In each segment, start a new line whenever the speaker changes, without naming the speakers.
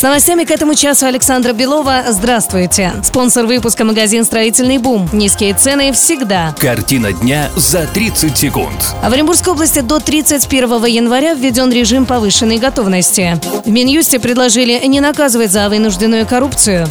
С новостями к этому часу Александра Белова. Здравствуйте. Спонсор выпуска магазин «Строительный бум». Низкие цены всегда.
Картина дня за 30 секунд.
А в Оренбургской области до 31 января введен режим повышенной готовности. В Минюсте предложили не наказывать за вынужденную коррупцию.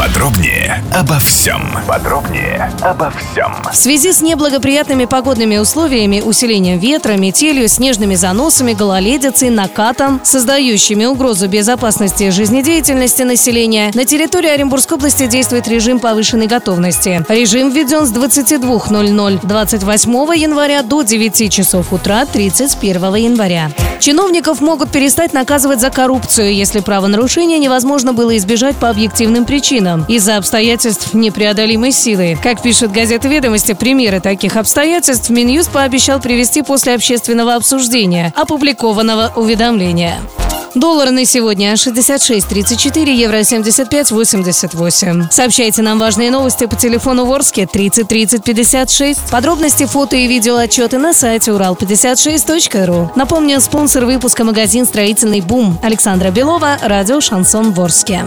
Подробнее обо всем. Подробнее обо всем.
В связи с неблагоприятными погодными условиями, усилением ветра, метелью, снежными заносами, гололедицей, накатом, создающими угрозу безопасности жизнедеятельности населения, на территории Оренбургской области действует режим повышенной готовности. Режим введен с 22.00 28 января до 9 часов утра 31 января. Чиновников могут перестать наказывать за коррупцию, если правонарушение невозможно было избежать по объективным причинам из-за обстоятельств непреодолимой силы. Как пишет газета «Ведомости», примеры таких обстоятельств Минюст пообещал привести после общественного обсуждения, опубликованного уведомления. Доллар на сегодня 66.34, евро 75.88. Сообщайте нам важные новости по телефону Ворске 30 30 56. Подробности, фото и видео отчеты на сайте урал56.ру. Напомню, спонсор выпуска магазин «Строительный бум» Александра Белова, радио «Шансон Ворске».